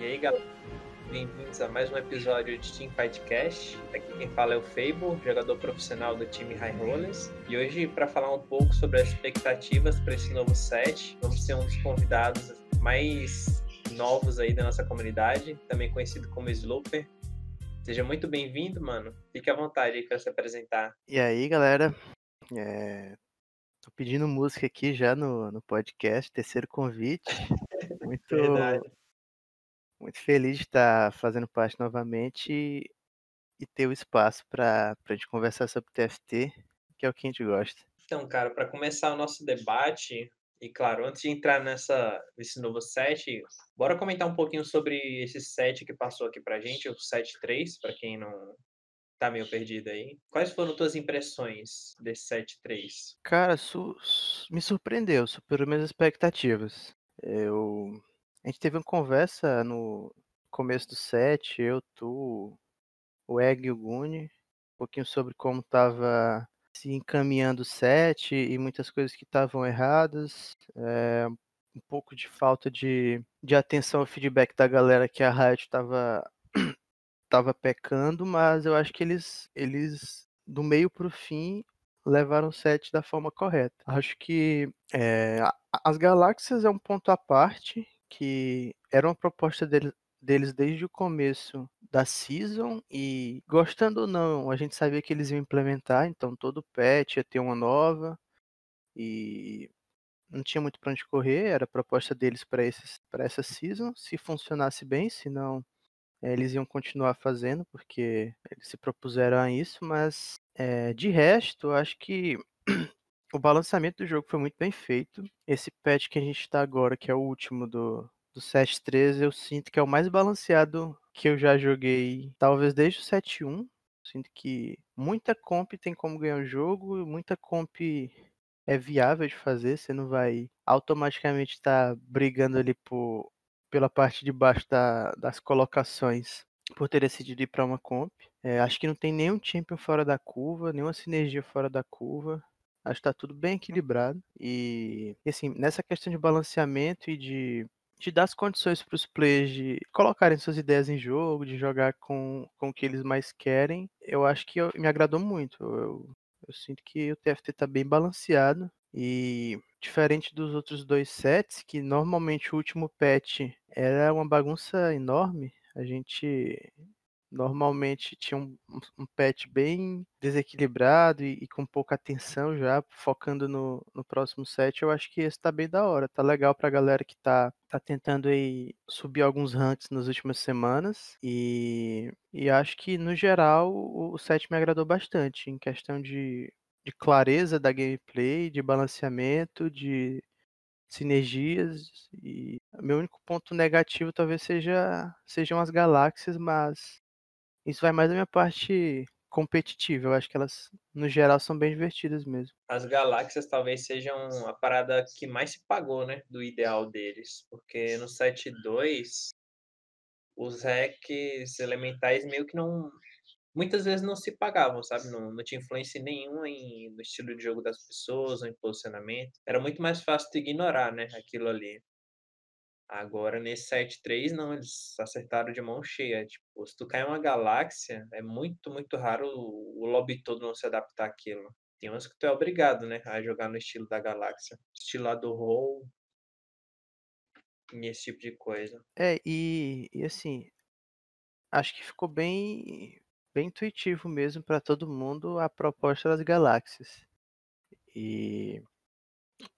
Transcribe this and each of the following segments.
E aí, galera, bem-vindos a mais um episódio de Team Fightcast. Aqui quem fala é o Fable, jogador profissional do time High Rollers. E hoje, para falar um pouco sobre as expectativas para esse novo set, vamos ter um dos convidados mais novos aí da nossa comunidade, também conhecido como Slooper. Seja muito bem-vindo, mano. Fique à vontade aí para se apresentar. E aí, galera? É... Tô pedindo música aqui já no, no podcast, terceiro convite. Muito, Verdade. Muito feliz de estar fazendo parte novamente e, e ter o espaço para a gente conversar sobre TFT, que é o que a gente gosta. Então, cara, para começar o nosso debate, e claro, antes de entrar nessa, nesse novo set, bora comentar um pouquinho sobre esse set que passou aqui pra gente, o set 3, para quem não tá meio perdido aí. Quais foram tuas impressões desse set 3? Cara, su- su- me surpreendeu, superou minhas expectativas. Eu... A gente teve uma conversa no começo do set, eu, tu, o Egg e o Guni, um pouquinho sobre como tava se encaminhando o set e muitas coisas que estavam erradas. É, um pouco de falta de, de atenção ao feedback da galera que a Riot estava tava pecando, mas eu acho que eles, eles do meio pro fim, levaram o set da forma correta. Acho que é, as galáxias é um ponto à parte, que era uma proposta dele- deles desde o começo da season, e gostando ou não, a gente sabia que eles iam implementar, então todo patch ia ter uma nova, e não tinha muito para onde correr, era a proposta deles para essa season, se funcionasse bem, se não eh, eles iam continuar fazendo, porque eles se propuseram a isso, mas eh, de resto, acho que o balanceamento do jogo foi muito bem feito. Esse patch que a gente está agora, que é o último do, do 7.13, eu sinto que é o mais balanceado que eu já joguei, talvez desde o 7.1. Sinto que muita comp tem como ganhar o jogo, muita comp é viável de fazer, você não vai automaticamente estar brigando ali por, pela parte de baixo da- das colocações por ter decidido ir para uma comp. É, acho que não tem nenhum champion fora da curva, nenhuma sinergia fora da curva. Acho que tá tudo bem equilibrado. E, assim, nessa questão de balanceamento e de, de dar as condições para os players de colocarem suas ideias em jogo, de jogar com, com o que eles mais querem, eu acho que eu- me agradou muito. Eu, eu sinto que o TFT tá bem balanceado. E diferente dos outros dois sets, que normalmente o último patch era uma bagunça enorme, a gente normalmente tinha um, um- patch bem desequilibrado e, e com pouca atenção já, focando no, no próximo set. Eu acho que esse tá bem da hora, tá legal pra galera que tá, tá tentando aí subir alguns ranks nas últimas semanas. E, e acho que, no geral, o, o set me agradou bastante em questão de de clareza da gameplay, de balanceamento, de sinergias e meu único ponto negativo talvez seja sejam as galáxias, mas isso vai mais da minha parte competitiva. Eu acho que elas no geral são bem divertidas mesmo. As galáxias talvez sejam a parada que mais se pagou, né, do ideal deles, porque no set 2 os hacks elementais meio que não muitas vezes não se pagavam, sabe? Não, não tinha influência nenhuma em, no estilo de jogo das pessoas ou em posicionamento. Era muito mais fácil de ignorar, né? Aquilo ali. Agora, nesse set 3, não, eles acertaram de mão cheia. Tipo, se tu cai uma galáxia, é muito, muito raro o, lobby todo não se adaptar àquilo. Tem umas que tu é obrigado, né, a jogar no estilo da galáxia. Estilo lá do roll e esse tipo de coisa. É, e, e assim, acho que ficou bem bem intuitivo mesmo para todo mundo a proposta das galáxias. E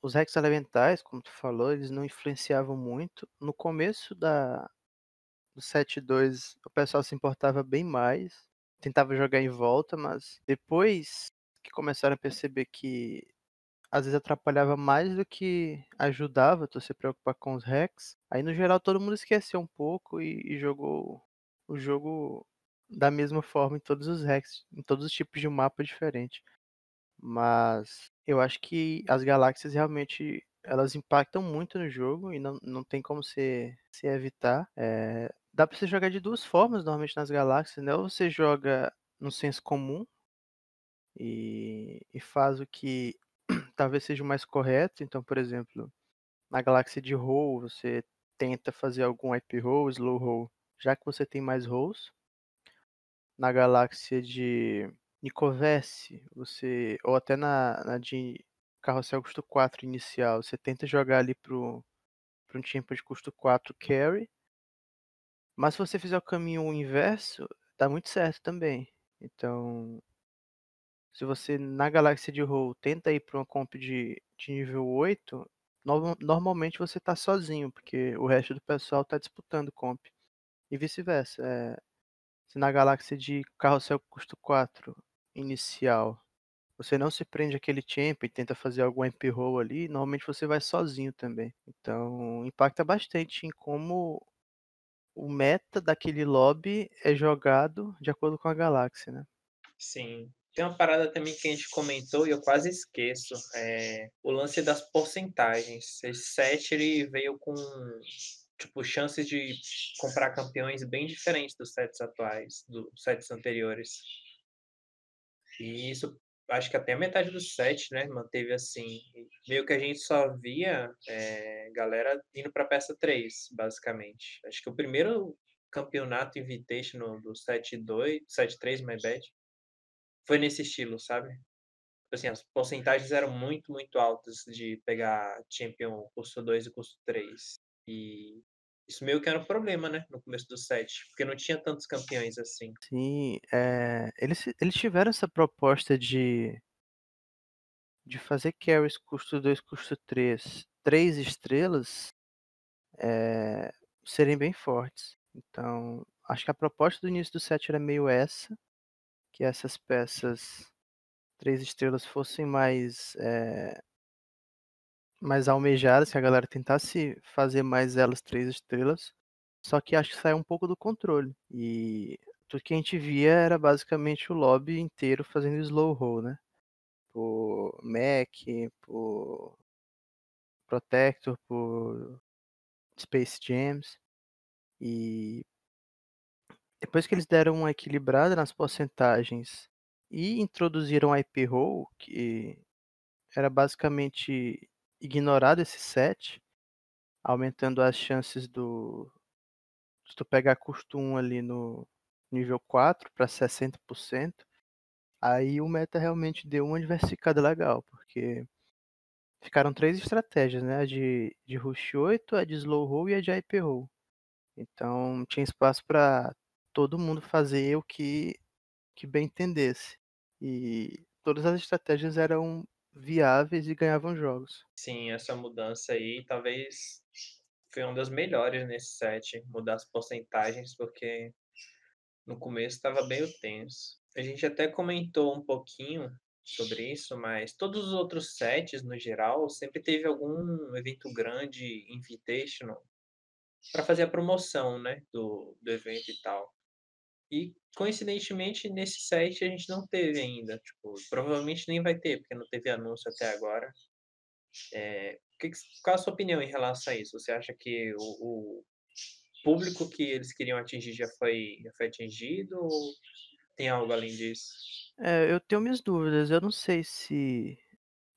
os hacks elementais, como tu falou, eles não influenciavam muito. No começo da do 7.2 o pessoal se importava bem mais, tentava jogar em volta, mas depois que começaram a perceber que às vezes atrapalhava mais do que ajudava tu se preocupar com os hacks, aí no geral todo mundo esqueceu um pouco e, e jogou o jogo da mesma forma em todos os hacks, em todos os tipos de mapa diferente. Mas eu acho que as galáxias realmente elas impactam muito no jogo e não, não tem como se, se evitar. É, dá pra você jogar de duas formas normalmente nas galáxias, né? Ou você joga no senso comum e, e faz o que talvez seja o mais correto. Então, por exemplo, na galáxia de Holl, você tenta fazer algum IP roll, slow roll, já que você tem mais rolls. Na galáxia de Nicovesse, você ou até na, na de Carrossel custo 4 inicial, você tenta jogar ali pro, pro um champion de custo 4 carry. Mas se você fizer o caminho inverso, dá muito certo também. Então, se você na galáxia de roll tenta ir para uma comp de, de nível 8, no, normalmente você está sozinho, porque o resto do pessoal está disputando comp. E vice-versa. É, se na galáxia de carrossel custo 4 inicial você não se prende àquele champion e tenta fazer algum MP roll ali, normalmente você vai sozinho também. Então impacta bastante em como o meta daquele lobby é jogado de acordo com a galáxia, né? Sim. Tem uma parada também que a gente comentou e eu quase esqueço, é o lance das porcentagens. Esse set ele veio com tipo chances de comprar campeões bem diferentes dos sets atuais, dos sets anteriores. E isso acho que até a metade do set, né, manteve assim. Meio que a gente só via é, galera indo para peça 3, basicamente. Acho que o primeiro campeonato Invitational do 7-2, 7-3, my bad, foi nesse estilo, sabe? Tipo assim, as porcentagens eram muito, muito altas de pegar Champion custo 2 e custo 3. E isso meio que era um problema, né? No começo do set, porque não tinha tantos campeões assim. Sim, é, eles, eles tiveram essa proposta de, de fazer carries custo 2, custo 3, 3 estrelas, é, serem bem fortes. Então, acho que a proposta do início do set era meio essa, que essas peças 3 estrelas fossem mais é, mais almejadas, que a galera tentasse fazer mais elas três estrelas. Só que acho que saiu um pouco do controle. E tudo que a gente via era basicamente o lobby inteiro fazendo slow roll, né? Por Mac, por Protector, por Space Jams. E depois que eles deram uma equilibrada nas porcentagens e introduziram IP roll, que era basicamente ignorado esse set, aumentando as chances do. Se tu pegar custo 1 ali no nível 4 para 60%, aí o meta realmente deu uma diversificada legal, porque ficaram três estratégias, né? A de, de Rush 8, a de Slow Roll e a de IP Roll. Então tinha espaço para todo mundo fazer o que, que bem entendesse. E todas as estratégias eram viáveis e ganhavam jogos. Sim, essa mudança aí talvez foi uma das melhores nesse set, mudar as porcentagens, porque no começo estava bem tenso. A gente até comentou um pouquinho sobre isso, mas todos os outros sets, no geral, sempre teve algum evento grande, invitational, para fazer a promoção, né, do, do evento e tal. E, coincidentemente, nesse set a gente não teve ainda. Tipo, provavelmente nem vai ter, porque não teve anúncio até agora. É, que, qual a sua opinião em relação a isso? Você acha que o, o público que eles queriam atingir já foi, já foi atingido ou tem algo além disso? É, eu tenho minhas dúvidas. Eu não sei se,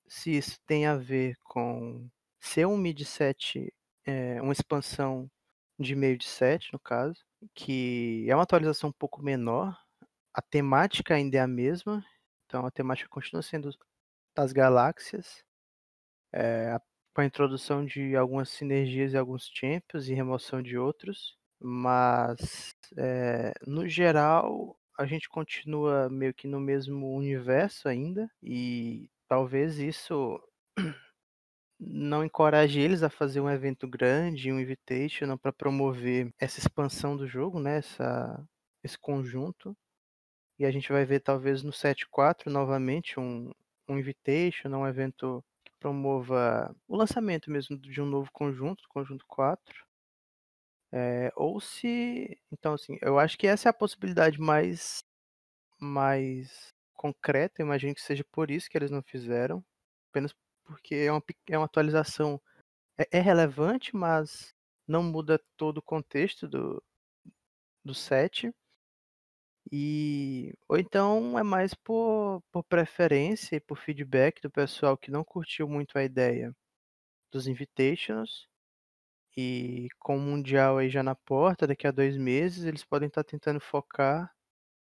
se isso tem a ver com ser um mid set, é, uma expansão de meio de set, no caso, que é uma atualização um pouco menor. A temática ainda é a mesma, então a temática continua sendo das galáxias, é, com a introdução de algumas sinergias e alguns champions e remoção de outros, mas é, no geral a gente continua meio que no mesmo universo ainda e talvez isso não encoraje eles a fazer um evento grande, um invitation para promover essa expansão do jogo, né? Essa, esse conjunto. E a gente vai ver talvez no 7.4 novamente um, um invitation, um evento que promova o lançamento mesmo de um novo conjunto, conjunto 4. É, ou se. Então, assim, eu acho que essa é a possibilidade mais, mais concreta. Imagino que seja por isso que eles não fizeram. Apenas porque é uma, é uma atualização. É, é relevante, mas não muda todo o contexto do, do set. E, ou então é mais por, por preferência e por feedback do pessoal que não curtiu muito a ideia dos invitations E com o Mundial aí já na porta, daqui a 2 meses, eles podem estar tentando focar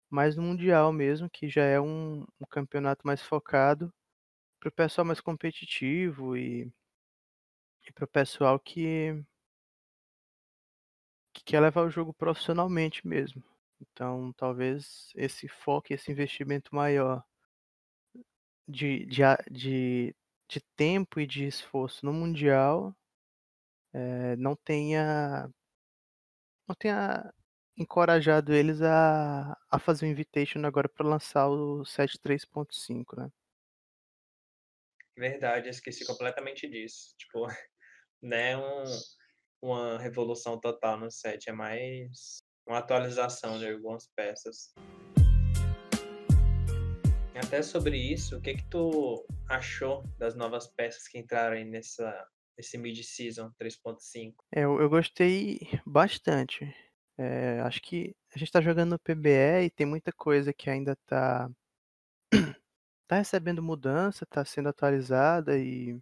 mais no Mundial mesmo, que já é um um campeonato mais focado para o pessoal mais competitivo e e para o pessoal que que quer levar o jogo profissionalmente mesmo. Então, talvez esse foco, esse investimento maior de de de de tempo e de esforço no mundial, eh, não tenha não tenha encorajado eles a a fazer o Invitational agora para lançar o set 3.5, né. Verdade, esqueci completamente disso. Tipo, é um uma revolução total no set, é mais uma atualização de algumas peças. Até sobre isso, o que que tu achou das novas peças que entraram aí nessa nesse mid-season 3.5? É, eu eu gostei bastante. Eh, acho que a gente tá jogando no PBE e tem muita coisa que ainda tá tá recebendo mudança, tá sendo atualizada e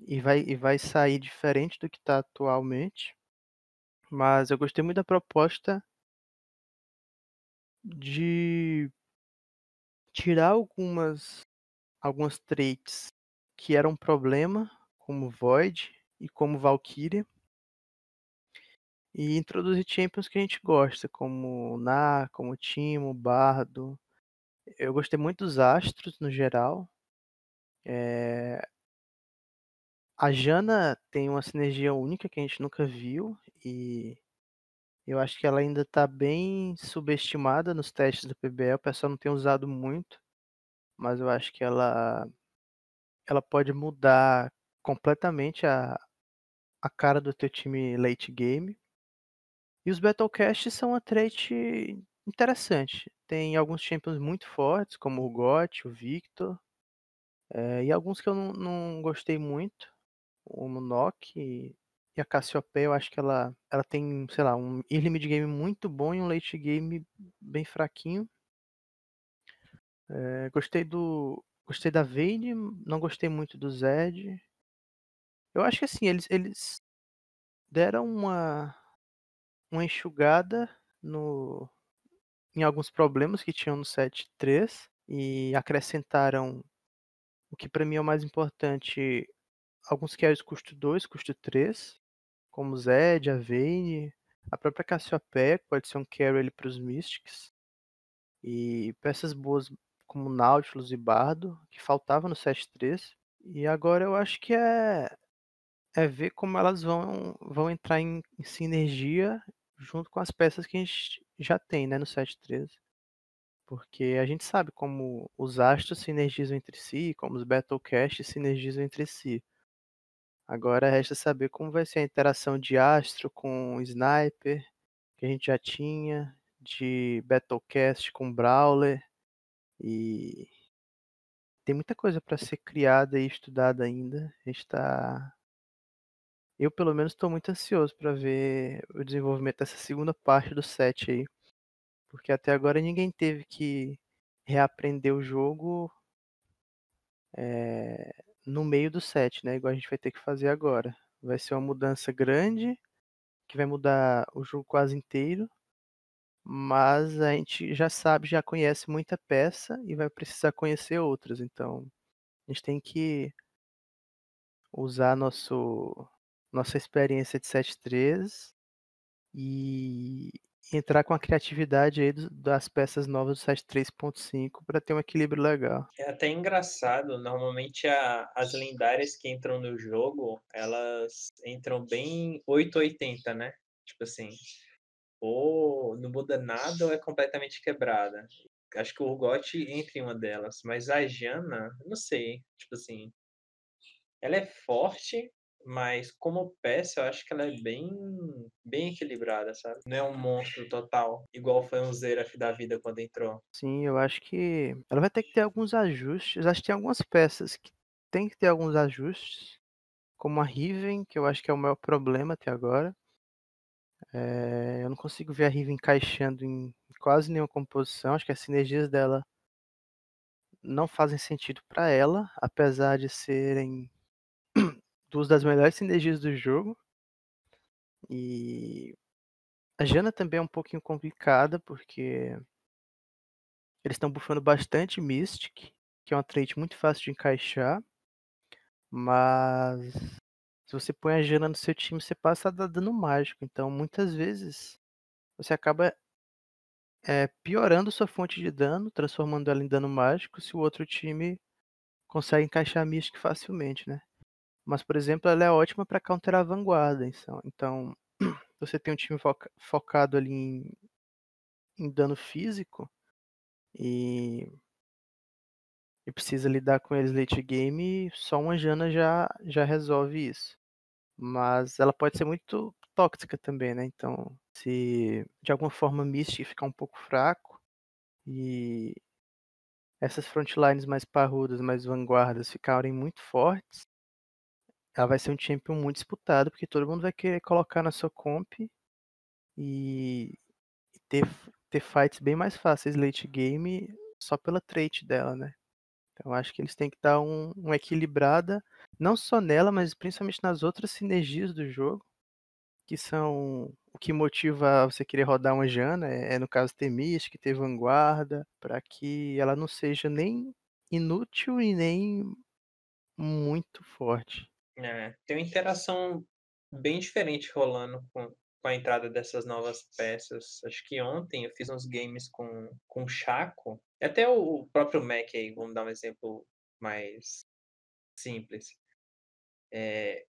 e vai e vai sair diferente do que tá atualmente. Mas eu gostei muito da proposta de tirar algumas algumas traits que eram um problema, como Void e como Valkyria e introduzir champions que a gente gosta, como Gná, como Teemo, Bardo. Eu gostei muito dos Astros no geral. Eh a Janna tem uma sinergia única que a gente nunca viu e eu acho que ela ainda tá bem subestimada nos testes do PBE, o pessoal não tem usado muito, mas eu acho que ela ela pode mudar completamente a a cara do teu time late game. E os Battlecasts são uma trait interessante. Tem alguns champions muito fortes, como o Got, o Victor, eh, e alguns que eu não não gostei muito, o Munok e a Cassiopeia, eu acho que ela ela tem, sei lá, um early mid game muito bom e um late game bem fraquinho. Eh, gostei do gostei da Vayne, não gostei muito do Zed. Eu acho que assim, eles eles deram uma uma enxugada no em alguns problemas que tinham no set 3 e acrescentaram o que pra mim é o mais importante, alguns carries custo 2, custo 3, como Zed, Vayne, a própria Cassiopeia, pode ser um carry para os Mystics. E peças boas como Nautilus e Bardo, que faltava no set 3. E agora eu acho que é é ver como elas vão vão entrar em em sinergia junto com as peças que a gente já tem, né, no set 3. Porque a gente sabe como os Astros sinergizam entre si, como os Battlecasts sinergizam entre si. Agora resta saber como vai ser a interação de Astro com Sniper, que a gente já tinha, de Battlecast com Brawler, e tem muita coisa pra ser criada e estudada ainda. A gente tá eu pelo menos tô muito ansioso pra ver o desenvolvimento dessa segunda parte do set aí. Porque até agora ninguém teve que reaprender o jogo eh, no meio do set, né, igual a gente vai ter que fazer agora. Vai ser uma mudança grande, que vai mudar o jogo quase inteiro, mas a gente já sabe, já conhece muita peça e vai precisar conhecer outras, então a gente tem que usar nosso nossa experiência de set 3 e entrar com a criatividade aí das peças novas do set 3.5 pra ter um equilíbrio legal. É até engraçado, normalmente a as lendárias que entram no jogo, elas entram bem 880, né, tipo assim, ou não muda nada ou é completamente quebrada. Acho que o Urgot entra em uma delas, mas a Janna, não sei, tipo assim ela é forte, mas como peça eu acho que ela é bem bem equilibrada, sabe. Não é um monstro total, igual foi um Xerath da vida quando entrou. Sim, eu acho que ela vai ter que ter alguns ajustes, acho que tem algumas peças que tem que ter alguns ajustes, como a Riven, que eu acho que é o maior problema até agora. Eh, eu não consigo ver a Riven encaixando em quase nenhuma composição, acho que as sinergias dela não fazem sentido pra ela, apesar de serem 2 das melhores sinergias do jogo. E a Jana também é um pouquinho complicada, porque eles estão bufando bastante Mystic, que é uma trait muito fácil de encaixar. Mas se você põe a Jana no seu time, você passa a dar dano mágico. Então, muitas vezes, você acaba é, piorando sua fonte de dano, transformando ela em dano mágico, se o outro time consegue encaixar a Mystic facilmente, né? Mas, por exemplo, ela é ótima para counterar a vanguarda. Então, então você tem um time foca focado ali em, em dano físico e, e, precisa lidar com eles late game, só uma Jana já, já resolve isso. Mas ela pode ser muito tóxica também, né? Então, se de alguma forma Misty ficar um pouco fraco e essas frontlines mais parrudas, mais vanguardas ficarem muito fortes, ela vai ser um champion muito disputado, porque todo mundo vai querer colocar na sua comp e, ter, ter fights bem mais fáceis late game só pela trait dela, né? Então acho que eles têm que dar um, uma equilibrada, não só nela, mas principalmente nas outras sinergias do jogo, que são o que motiva você querer rodar uma Jana, é, é no caso ter Mystic, ter Vanguarda, para que ela não seja nem inútil e nem muito forte. É, tem uma interação bem diferente rolando com, com a entrada dessas novas peças. Acho que ontem eu fiz uns games com, com Chaco, até o próprio Mac aí, vamos dar um exemplo mais simples. É,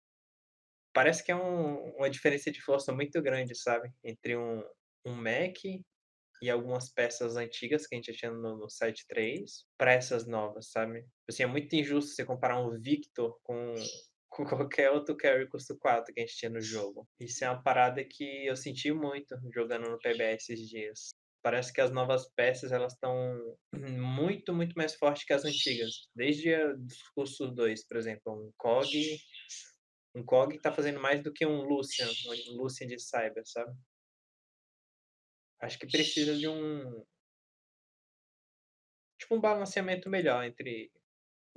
parece que é um, uma diferença de força muito grande, sabe? Entre um, um Mac e algumas peças antigas que a gente tinha no, no site 3 para essas novas, sabe? Assim, é muito injusto você comparar um Victor com com qualquer outro carry custo 4 que a gente tinha no jogo. Isso é uma parada que eu senti muito jogando no PBS esses dias. Parece que as novas peças elas estão muito, muito mais fortes que as antigas. Desde o curso 2, por exemplo, um COG, um COG tá fazendo mais do que um Lucian, um Lucian de Cyber, sabe? Acho que precisa de um tipo um balanceamento melhor entre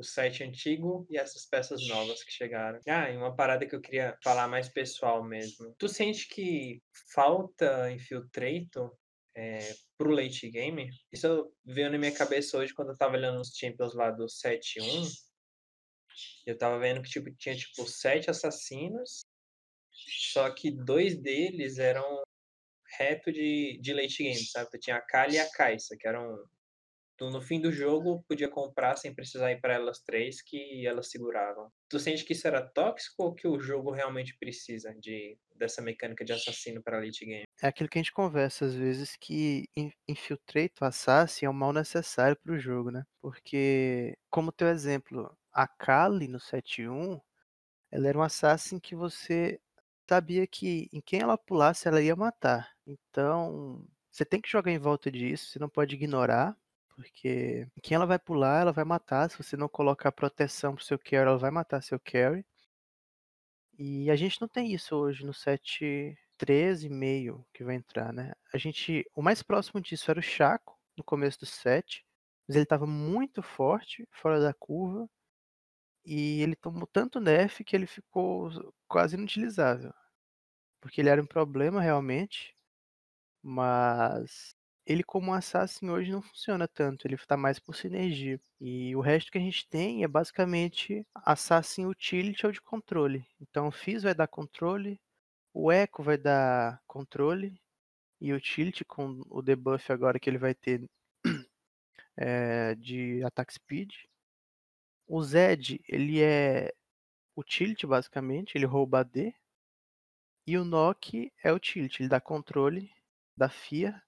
o site antigo e essas peças novas que chegaram. Ah, e uma parada que eu queria falar mais pessoal mesmo. Tu sente que falta Infiltrator é, pro late game? Isso veio na minha cabeça hoje quando eu tava olhando os Champions lá do 7-1. Eu tava vendo que tipo, tinha tipo sete assassinos, só que dois deles eram reto de, de late game, sabe? Tu tinha a Kali e a Kaisa, que eram no fim do jogo podia comprar sem precisar ir para elas três que elas seguravam. Tu sente que isso era tóxico ou que o jogo realmente precisa de dessa mecânica de assassino para late game? É aquilo que a gente conversa às vezes que Infiltrate Assassin é um mal necessário para o jogo, né? Porque, como teu exemplo, a Kali no 7.1, ela era um assassin que você sabia que em quem ela pulasse ela ia matar. Então, você tem que jogar em volta disso, você não pode ignorar porque quem ela vai pular, ela vai matar. Se você não colocar proteção pro seu carry, ela vai matar seu carry. E a gente não tem isso hoje no set 13,5 que vai entrar, né? A gente, o mais próximo disso era o Chaco no começo do set, mas ele estava muito forte, fora da curva, e ele tomou tanto nerf que ele ficou quase inutilizável. Porque ele era um problema realmente, mas ele como assassin hoje não funciona tanto, ele está mais por sinergia. E o resto que a gente tem é basicamente assassin utility ou de controle. Então o Fizz vai dar controle, o Echo vai dar controle e utility com o debuff agora que ele vai ter é, de attack speed. O Zed, ele é utility basicamente, ele rouba AD. E o Nock é utility, ele dá controle da FIA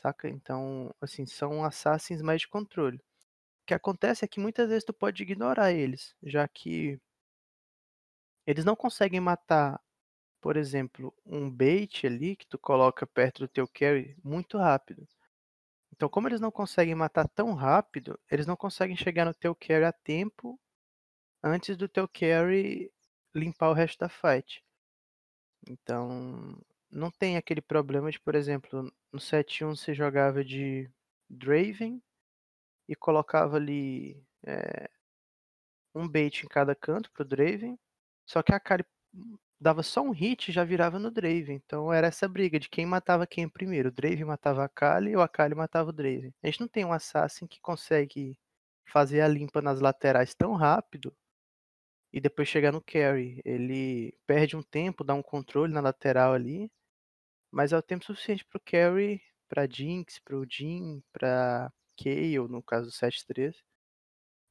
saca? Então, assim, são assassins mais de controle. O que acontece é que muitas vezes tu pode ignorar eles, já que eles não conseguem matar, por exemplo, um bait ali que tu coloca perto do teu carry muito rápido. Então, como eles não conseguem matar tão rápido, eles não conseguem chegar no teu carry a tempo antes do teu carry limpar o resto da fight. Então, não tem aquele problema de, por exemplo, no 7-1 você jogava de Draven e colocava ali é, um bait em cada canto pro Draven, só que a Kali dava só um hit e já virava no Draven. Então era essa briga de quem matava quem primeiro. O Draven matava a Kali ou a Kali matava o Draven. A gente não tem um assassin que consegue fazer a limpa nas laterais tão rápido e depois chegar no carry. Ele perde um tempo, dá um controle na lateral ali, mas é o tempo suficiente pro carry, pra Jinx, pro Jin, pra Kayle, no caso do 7-3,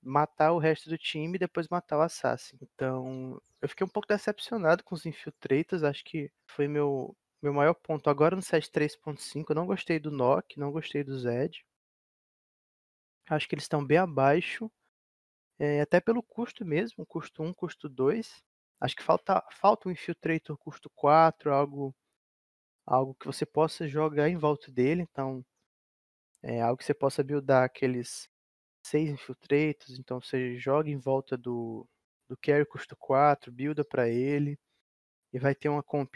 matar o resto do time e depois matar o Assassin. Então, eu fiquei um pouco decepcionado com os Infiltrators, acho que foi meu, meu maior ponto. Agora no 7.3.5, eu não gostei do Nock, não gostei do Zed. Acho que eles estão bem abaixo, é, até pelo custo mesmo, custo 1, custo 2. Acho que falta, falta um Infiltrator custo 4, algo, algo que você possa jogar em volta dele. Então, é algo que você possa buildar aqueles seis Infiltrators. Então, você joga em volta do, do Carry custo 4, builda para ele. E vai ter uma comp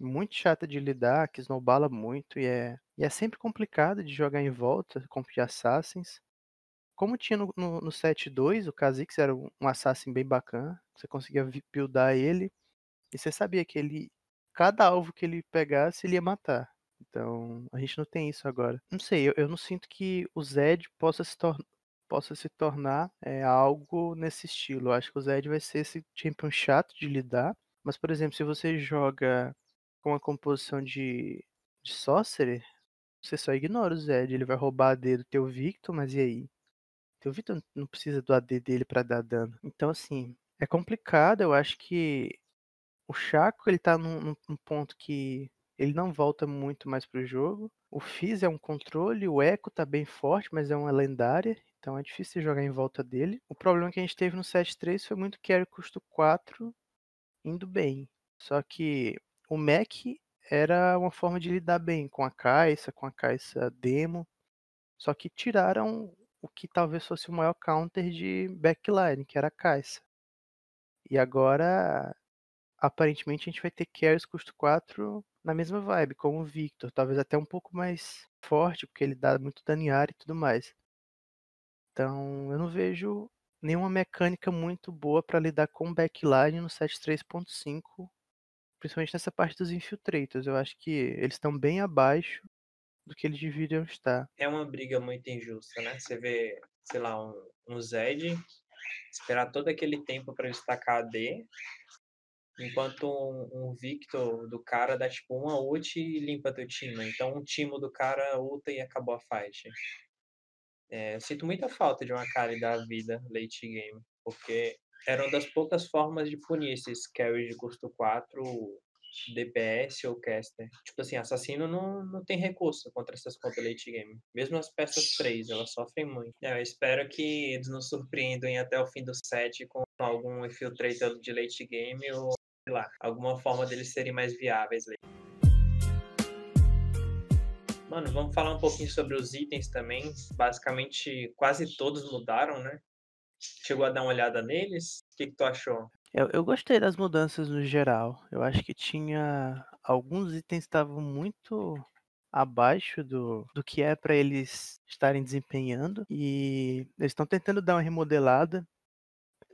muito chata de lidar, que snowbala muito e é, e é sempre complicado de jogar em volta, comp de Assassins. Como tinha no, no, no 7.2, o Kha'Zix era um, um assassin bem bacana. Você conseguia buildar ele. E você sabia que ele. Cada alvo que ele pegasse, ele ia matar. Então, a gente não tem isso agora. Não sei, eu, eu não sinto que o Zed possa se, tor possa se tornar é, algo nesse estilo. Eu acho que o Zed vai ser esse champion chato de lidar. Mas, por exemplo, se você joga com a composição de, de Sorcerer, você só ignora o Zed. Ele vai roubar a D do teu Victor, mas e aí? O Vitor não precisa do AD dele para dar dano. Então, assim, é complicado. Eu acho que o Chaco ele tá num, num ponto que ele não volta muito mais pro jogo. O Fizz é um controle, o Echo tá bem forte, mas é uma lendária. Então é difícil jogar em volta dele. O problema que a gente teve no 7-3 foi muito carry custo 4 indo bem. Só que o Mac era uma forma de lidar bem com a Caixa, com a Caixa demo. Só que tiraram o que talvez fosse o maior counter de backline, que era a Caixa. E agora, aparentemente, a gente vai ter carries custo 4 na mesma vibe, como o Victor. Talvez até um pouco mais forte, porque ele dá muito dano em área e tudo mais. Então, eu não vejo nenhuma mecânica muito boa para lidar com backline no 7.3.5, principalmente nessa parte dos infiltrators. Eu acho que eles estão bem abaixo do que eles deveriam estar. É uma briga muito injusta, né? Você vê, sei lá, um, um Zed esperar todo aquele tempo para destacar a D, enquanto um, um, Victor do cara dá tipo uma ult e limpa teu time. Então um time do cara ulta e acabou a fight. É, eu sinto muita falta de uma cara da vida late game, porque era uma das poucas formas de punir esses carries de custo 4 DPS ou caster. Tipo assim, assassino não, não tem recurso contra essas contas late game. Mesmo as peças 3, elas sofrem muito. É, eu espero que eles nos surpreendam até o fim do set com algum infiltrator de late game ou, sei lá, alguma forma deles serem mais viáveis. Mano, vamos falar um pouquinho sobre os itens também. Basicamente, quase todos mudaram, né? Chegou a dar uma olhada neles? O que, que tu achou? Eu, eu gostei das mudanças no geral. Eu acho que tinha alguns itens estavam muito abaixo do, do que é para eles estarem desempenhando e eles estão tentando dar uma remodelada.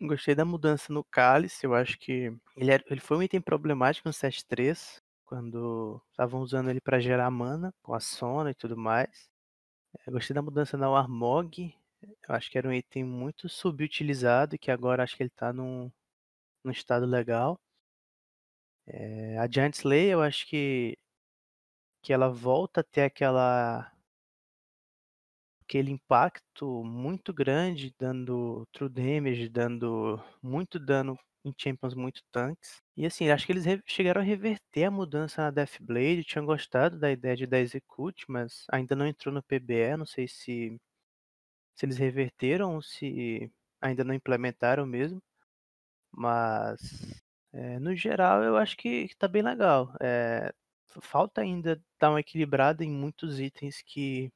Gostei da mudança no cálice, eu acho que ele, era, ele foi um item problemático no 7.3, quando estavam usando ele para gerar mana com a Sona e tudo mais. Eu gostei da mudança na Armog, eu acho que era um item muito subutilizado e que agora acho que ele está num, no estado legal. É, a Giant Slayer, eu acho que, que ela volta a ter aquela aquele impacto muito grande, dando true damage, dando muito dano em champions muito tanques. E assim, acho que eles chegaram a reverter a mudança na Deathblade, tinham gostado da ideia de dar execute, mas ainda não entrou no PBE, não sei se, se eles reverteram ou se ainda não implementaram mesmo. Mas, é, no geral, eu acho que, que tá bem legal. É, falta ainda dar uma equilibrada em muitos itens que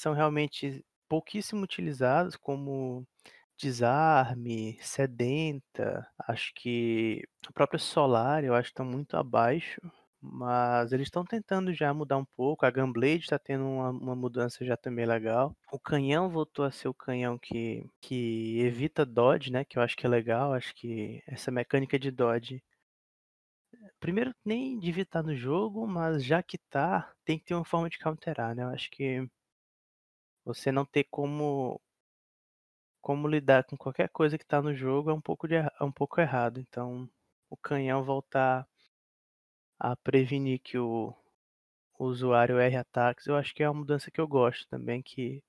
são realmente pouquíssimo utilizados, como desarme, sedenta. Acho que a própria solar, eu acho que estão muito abaixo. Mas eles estão tentando já mudar um pouco. A Gunblade está tendo uma, uma, mudança já também legal. O canhão voltou a ser o canhão que, que evita dodge, né? Que eu acho que é legal. Acho que essa mecânica de dodge primeiro nem devia estar no jogo, mas já que tá, tem que ter uma forma de counterar, né? Eu acho que você não ter como como lidar com qualquer coisa que tá no jogo é um pouco de, é um pouco errado. Então, o canhão voltar a prevenir que o, o usuário erre ataques, eu acho que é uma mudança que eu gosto também, que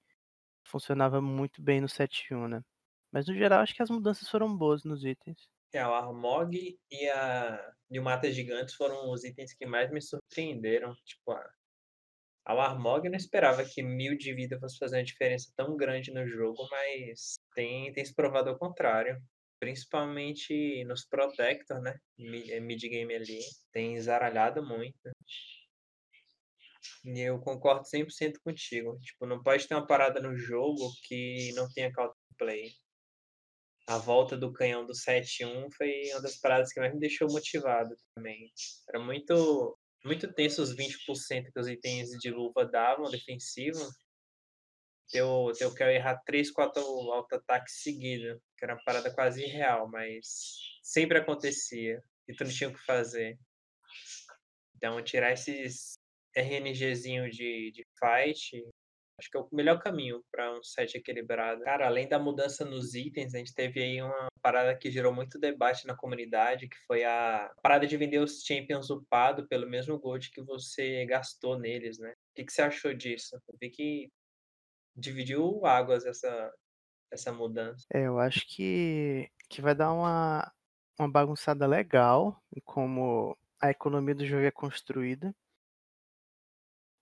funcionava muito bem no 7.1, né? Mas no geral acho que as mudanças foram boas nos itens. É, o Armog e a e o Mata Gigantes foram os itens que mais me surpreenderam. Tipo, a, a Armog eu não esperava que mil de vida fosse fazer uma diferença tão grande no jogo, mas tem, tem se provado ao contrário. Principalmente nos Protector, né? Mid-game ali. Tem zaralhado muito. E eu concordo 100% contigo. Tipo, não pode ter uma parada no jogo que não tenha counterplay a volta do canhão do 7-1 foi uma das paradas que mais me deixou motivado também. Era muito, muito tenso os 20% que os itens de luva davam defensivo. Teu, teu quer errar 3, 4 auto-ataques seguidos, que era uma parada quase irreal, mas sempre acontecia e tu não tinha o que fazer. Então, tirar esses RNGzinho de, de fight Acho que é o melhor caminho para um set equilibrado. Cara, além da mudança nos itens, a gente teve aí uma parada que gerou muito debate na comunidade, que foi a parada de vender os champions upado pelo mesmo gold que você gastou neles, né? O que, que você achou disso? Eu vi que dividiu águas essa, essa mudança. É, eu acho que, que vai dar uma, uma bagunçada legal em como a economia do jogo é construída.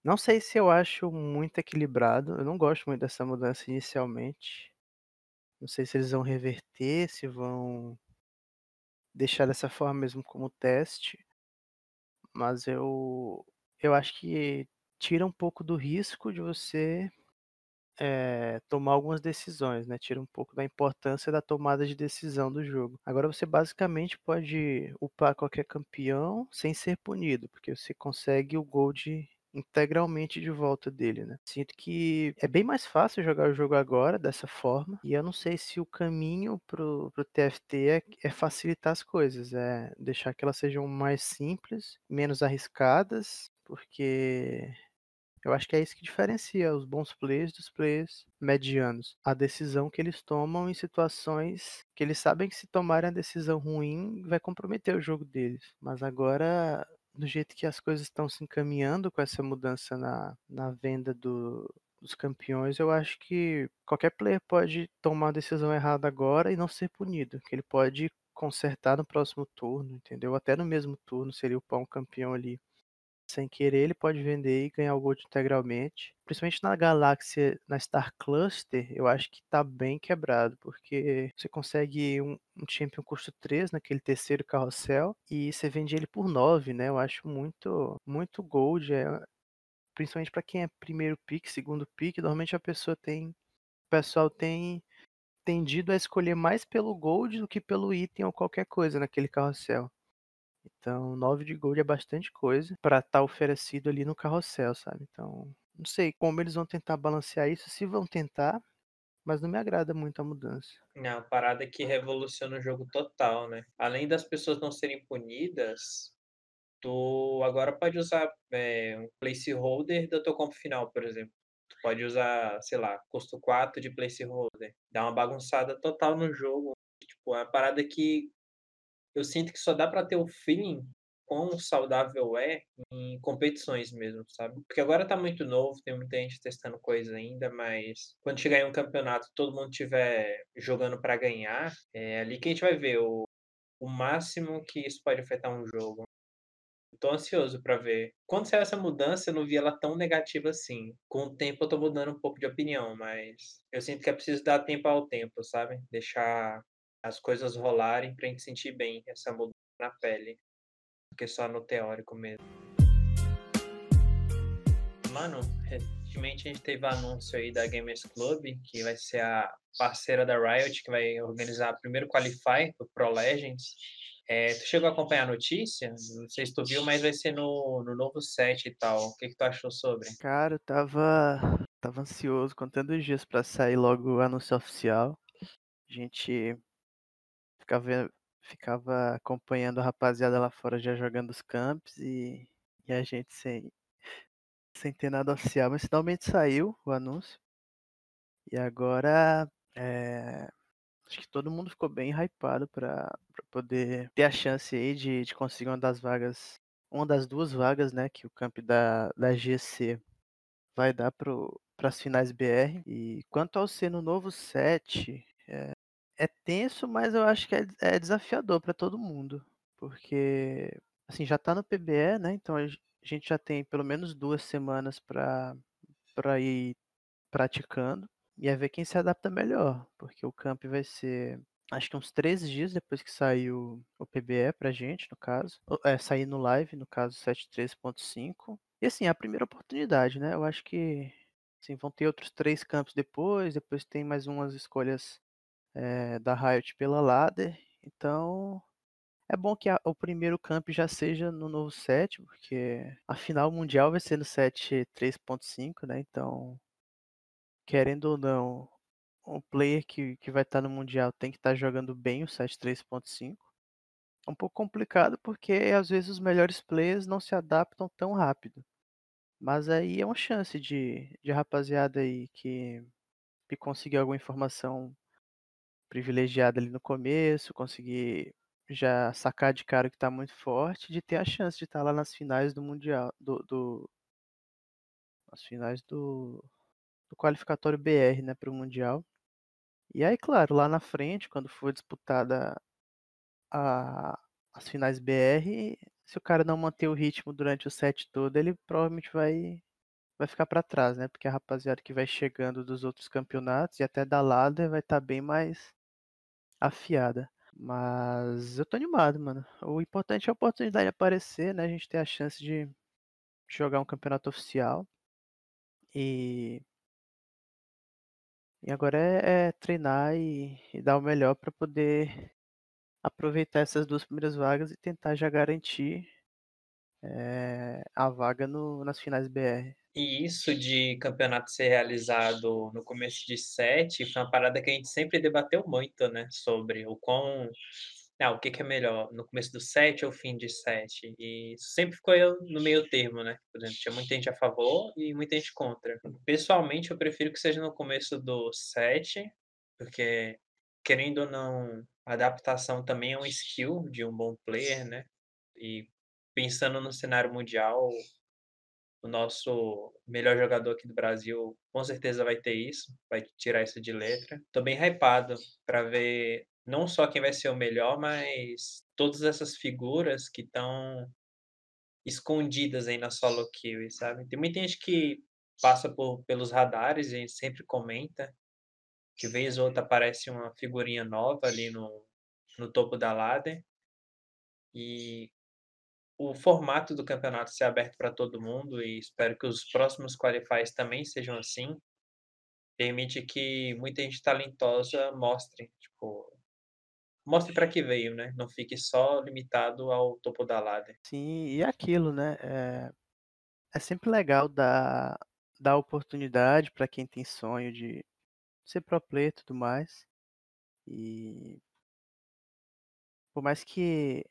Não sei se eu acho muito equilibrado. Eu não gosto muito dessa mudança inicialmente. Não sei se eles vão reverter, se vão deixar dessa forma mesmo como teste. Mas eu eu acho que tira um pouco do risco de você é, tomar algumas decisões, né? Tira um pouco da importância da tomada de decisão do jogo. Agora você basicamente pode upar qualquer campeão sem ser punido, porque você consegue o gold integralmente de volta dele, né? Sinto que é bem mais fácil jogar o jogo agora dessa forma, e eu não sei se o caminho pro, pro TFT é, é facilitar as coisas, é deixar que elas sejam mais simples, menos arriscadas, porque eu acho que é isso que diferencia os bons players dos players medianos. A decisão que eles tomam em situações que eles sabem que se tomarem a decisão ruim vai comprometer o jogo deles. Mas agora do jeito que as coisas estão se encaminhando com essa mudança na, na venda do, dos campeões, eu acho que qualquer player pode tomar uma decisão errada agora e não ser punido, que ele pode consertar no próximo turno, entendeu? Até no mesmo turno, seria o pão campeão ali sem querer, ele pode vender e ganhar o gold integralmente. Principalmente na galáxia, na Star Cluster, eu acho que tá bem quebrado, porque você consegue um, um Champion custo 3 naquele terceiro carrossel e você vende ele por 9, né? Eu acho muito, muito gold. É, principalmente para quem é primeiro pick, segundo pick, normalmente a pessoa tem. O pessoal tem tendido a escolher mais pelo gold do que pelo item ou qualquer coisa naquele carrossel. Então, 9 de gold é bastante coisa para estar tá oferecido ali no carrossel, sabe? Então, não sei como eles vão tentar balancear isso, se vão tentar, mas não me agrada muito a mudança. É uma parada que revoluciona o jogo total, né? Além das pessoas não serem punidas, tu agora pode usar é, um placeholder do teu compo final, por exemplo. Tu pode usar, sei lá, custo 4 de placeholder. Dá uma bagunçada total no jogo. Tipo, é uma parada que eu sinto que só dá para ter o feeling quão saudável é em competições mesmo, sabe? Porque agora tá muito novo, tem muita gente testando coisa ainda, mas quando chegar em um campeonato, todo mundo estiver jogando para ganhar, é ali que a gente vai ver o, o máximo que isso pode afetar um jogo. Tô ansioso para ver. Quando saiu essa mudança, eu não vi ela tão negativa assim. Com o tempo eu tô mudando um pouco de opinião, mas eu sinto que é preciso dar tempo ao tempo, sabe? Deixar as coisas rolarem pra gente sentir bem essa mudança na pele, do que só no teórico mesmo. Mano, recentemente a gente teve o anúncio aí da Gamers Club, que vai ser a parceira da Riot, que vai organizar o primeiro Qualify do Pro Legends. É, tu chegou a acompanhar a notícia? Não sei se tu viu, mas vai ser no, no novo set e tal. O que, que tu achou sobre? Cara, eu tava, tava ansioso, contando os dias para sair logo o anúncio oficial. A gente ficava ficava acompanhando a rapaziada lá fora já jogando os camps e, e a gente sem, sem ter nada oficial, mas finalmente saiu o anúncio. E agora é, acho que todo mundo ficou bem hypado para poder ter a chance aí de, de conseguir uma das vagas, uma das duas vagas, né, que o camp da, da GC vai dar para as finais BR. E quanto ao ser no novo set, é, é tenso, mas eu acho que é, é desafiador para todo mundo, porque assim já está no PBE, né? Então a gente já tem pelo menos duas semanas para para ir praticando e é ver quem se adapta melhor, porque o camp vai ser acho que uns três dias depois que saiu o PBE pra gente, no caso. É, sair no live, no caso 7.3.5. E assim, é a primeira oportunidade, né? Eu acho que assim, vão ter outros três campos depois, depois tem mais umas escolhas é, da Riot pela ladder. Então, é bom que a, o primeiro camp já seja no novo set, porque a final mundial vai ser no set 3.5, né? Então, querendo ou não, o player que, que vai estar no mundial tem que estar jogando bem o set 3.5. É um pouco complicado porque às vezes os melhores players não se adaptam tão rápido. Mas aí é uma chance de, de rapaziada aí que, que conseguir alguma informação privilegiada ali no começo, conseguir já sacar de cara que tá muito forte, de ter a chance de estar tá lá nas finais do Mundial, do, do nas finais do, do qualificatório BR, né, para o Mundial. E aí, claro, lá na frente, quando for disputada a, as finais BR, se o cara não manter o ritmo durante o set todo, ele provavelmente vai vai ficar para trás, né? Porque a rapaziada que vai chegando dos outros campeonatos e até da ladder vai estar tá bem mais afiada. Mas eu tô animado, mano. O importante é a oportunidade de aparecer, né? A gente ter a chance de jogar um campeonato oficial. E, e agora é, é treinar e, e, dar o melhor para poder aproveitar essas duas primeiras vagas e tentar já garantir é, a vaga no, nas finais BR. E isso de campeonato ser realizado no começo de sete foi uma parada que a gente sempre debateu muito, né? Sobre o quão. Ah, o que, que é melhor, no começo do set ou fim de set? E sempre ficou no meio termo, né? Por exemplo, tinha muita gente a favor e muita gente contra. Pessoalmente, eu prefiro que seja no começo do set, porque, querendo ou não, a adaptação também é um skill de um bom player, né? E pensando no cenário mundial, o nosso melhor jogador aqui do Brasil com certeza vai ter isso, vai tirar isso de letra. Tô bem hypado para ver não só quem vai ser o melhor, mas todas essas figuras que estão escondidas aí na solo queue, sabe? Tem muita gente que passa por, pelos radares, a gente sempre comenta, que vez ou outra aparece uma figurinha nova ali no, no topo da ladder. E o formato do campeonato ser aberto para todo mundo e espero que os próximos qualifiers também sejam assim, permite que muita gente talentosa mostre, tipo, mostre para que veio, né? Não fique só limitado ao topo da ladder. Sim, e aquilo, né? É, é sempre legal dar, dar oportunidade para quem tem sonho de ser pro player e tudo mais. E por mais que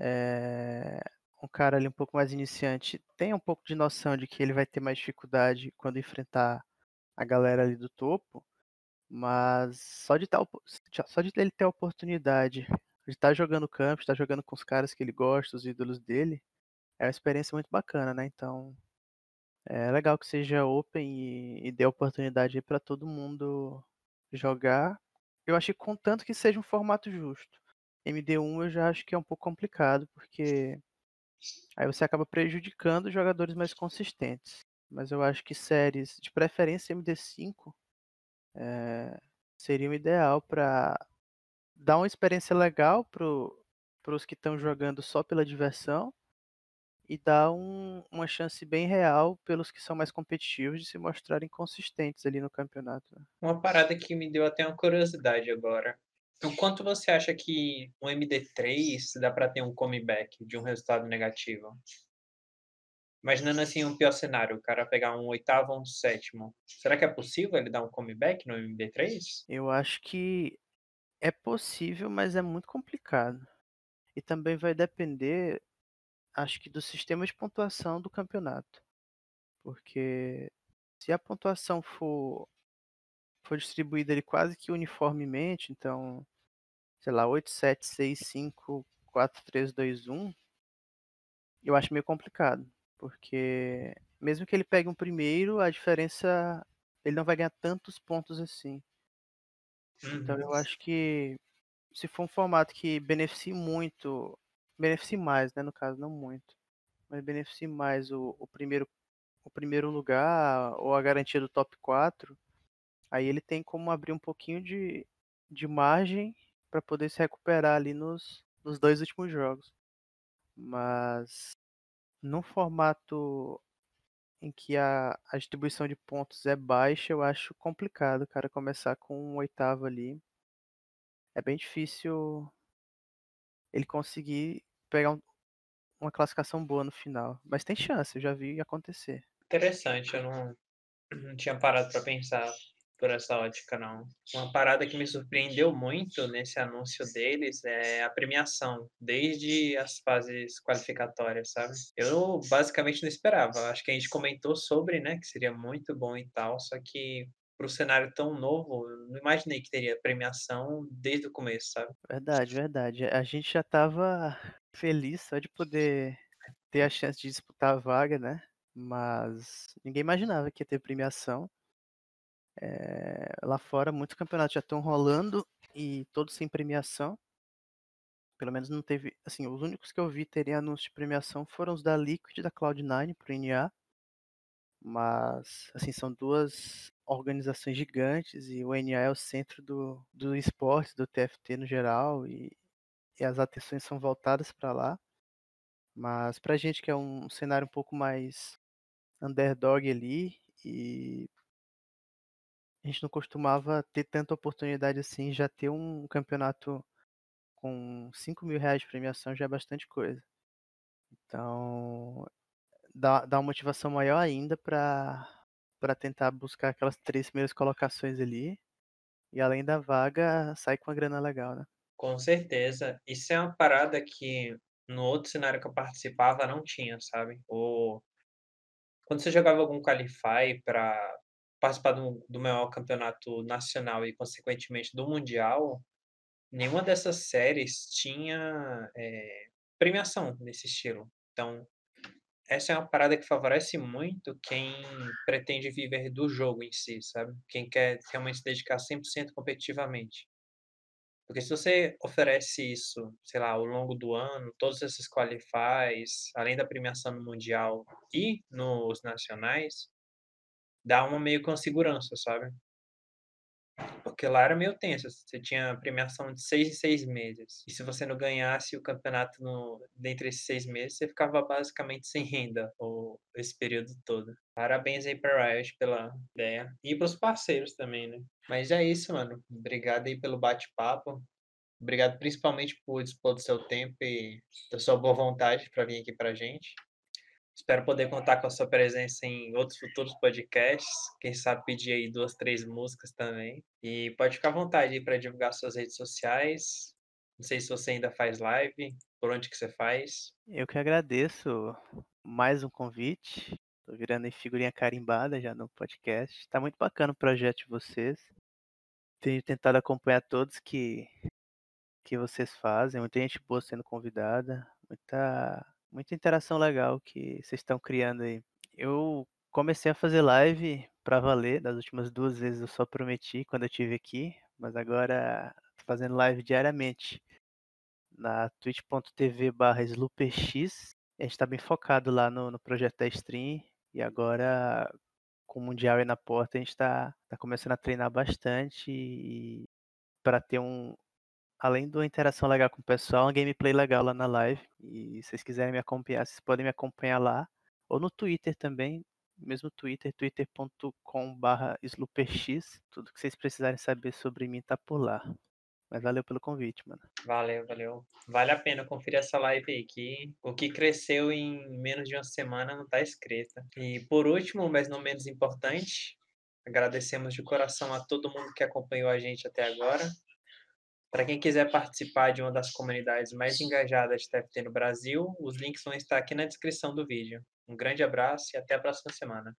é, um cara ali um pouco mais iniciante tem um pouco de noção de que ele vai ter mais dificuldade quando enfrentar a galera ali do topo, mas só de, tal, só de ele ter a oportunidade de estar jogando campo, estar tá jogando com os caras que ele gosta, os ídolos dele, é uma experiência muito bacana, né? Então é legal que seja open e, e dê oportunidade para todo mundo jogar. Eu acho que contanto que seja um formato justo. MD1 eu já acho que é um pouco complicado, porque aí você acaba prejudicando jogadores mais consistentes. Mas eu acho que séries, de preferência MD5, é, seria o ideal para dar uma experiência legal para os que estão jogando só pela diversão e dar um, uma chance bem real pelos que são mais competitivos de se mostrarem consistentes ali no campeonato. Né. Uma parada que me deu até uma curiosidade agora. O quanto você acha que um MD3 dá para ter um comeback de um resultado negativo? Imaginando assim um pior cenário, o cara pegar um oitavo ou um sétimo. Será que é possível ele dar um comeback no MD3? Eu acho que É possível, mas é muito complicado. E também vai depender, acho que do sistema de pontuação do campeonato. Porque se a pontuação for, for distribuída ali quase que uniformemente, então, sei lá, 8, 7, 6, 5, 4, 3, 2, 1, eu acho meio complicado. Porque mesmo que ele pegue um primeiro, a diferença. Ele não vai ganhar tantos pontos assim. Então eu Uhum. acho que se for um formato que beneficie muito, beneficie mais, né, no caso, não muito, mas beneficie mais o, o primeiro o primeiro lugar ou a garantia do top 4, aí ele tem como abrir um pouquinho de, de margem para poder se recuperar ali nos, nos dois últimos jogos. Mas num formato em que a, a distribuição de pontos é baixa, eu acho complicado, cara, começar com um oitavo ali. É bem difícil ele conseguir pegar um- uma classificação boa no final. Mas tem chance, eu já vi acontecer. Interessante, eu não, não tinha parado para pensar por essa ótica, não. Uma parada que me surpreendeu muito nesse anúncio deles é a premiação, desde as fases qualificatórias, sabe? Eu basicamente não esperava. Acho que a gente comentou sobre, né, que seria muito bom e tal, só que para o cenário tão novo, não imaginei que teria premiação desde o começo, sabe? Verdade, verdade. A gente já tava feliz só de poder ter a chance de disputar a vaga, né? Mas ninguém imaginava que ia ter premiação. É, lá fora, muitos campeonatos já estão rolando e todos sem premiação. Pelo menos não teve. Assim, os únicos que eu vi terem anúncio de premiação foram os da Liquid e da Cloud9 pro NA. Mas, assim, são duas organizações gigantes e o NA é o centro do, do esporte, do TFT no geral, e, e as atenções são voltadas para lá. Mas pra gente que é um cenário um pouco mais underdog ali, e a gente não costumava ter tanta oportunidade assim, já ter um campeonato com 5 mil reais de premiação já é bastante coisa. Então, dá, dá uma motivação maior ainda para tentar buscar aquelas três primeiras colocações ali. E além da vaga, sai com uma grana legal, né? Com certeza. Isso é uma parada que no outro cenário que eu participava não tinha, sabe? O quando você jogava algum qualify para participar do do maior campeonato nacional e consequentemente do mundial, nenhuma dessas séries tinha, eh, premiação nesse estilo. Então, essa é uma parada que favorece muito quem pretende viver do jogo em si, sabe? Quem quer realmente se dedicar 100% competitivamente. Porque se você oferece isso, sei lá, ao longo do ano, todos esses qualifies, além da premiação no mundial e nos nacionais, dá uma meio uma segurança, sabe? Porque lá era meio tenso, você tinha premiação de 6 em 6 meses. E se você não ganhasse o campeonato no dentre esses 6 meses, você ficava basicamente sem renda o esse período todo. Parabéns aí pra Riot pela ideia. E para os parceiros também, né. Mas é isso, mano. Obrigado aí pelo bate-papo. Obrigado principalmente por dispor do seu tempo e da sua boa vontade para vir aqui pra gente. Espero poder contar com a sua presença em outros futuros podcasts, quem sabe pedir aí 2, 3 músicas também. E pode ficar à vontade para divulgar suas redes sociais. Não sei se você ainda faz live, por onde que você faz. Eu que agradeço mais um convite. Tô virando aí figurinha carimbada já no podcast. Tá muito bacana o projeto de vocês. Tenho tentado acompanhar todos que, que vocês fazem. Muita gente boa sendo convidada. Muita, muita interação legal que vocês estão criando aí. Eu comecei a fazer live pra valer. Das últimas duas vezes eu só prometi quando eu tive aqui. Mas agora tô fazendo live diariamente na twitch.tv barra slooperx. A gente tá bem focado lá no, no projeto da stream. E agora, com o Mundial aí na porta, a gente tá, tá começando a treinar bastante e para ter um, além de uma interação legal com o pessoal, uma gameplay legal lá na live. E se vocês quiserem me acompanhar, vocês podem me acompanhar lá. Ou no Twitter também, mesmo Twitter, twitter.com.br slooperx. Tudo que vocês precisarem saber sobre mim tá por lá. Mas valeu pelo convite, mano. Valeu, valeu. Vale a pena conferir essa live aí, que o que cresceu em menos de uma semana não tá escrito. E por último, mas não menos importante, agradecemos de coração a todo mundo que acompanhou a gente até agora. Para quem quiser participar de uma das comunidades mais engajadas de TFT no Brasil, os links vão estar aqui na descrição do vídeo. Um grande abraço e até a próxima semana.